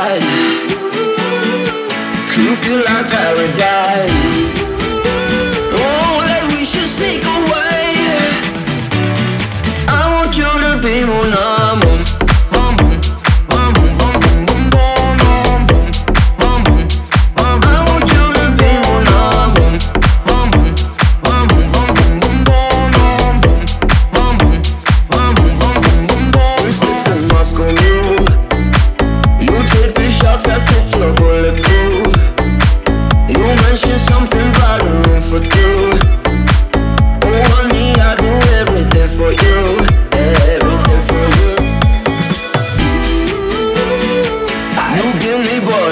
paradise. You feel like paradise. Oh, that we should sneak away. I want you to be more.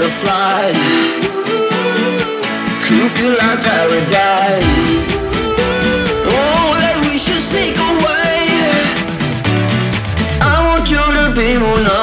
butterflies You feel like paradise Oh, that we should sneak away I want you to be more.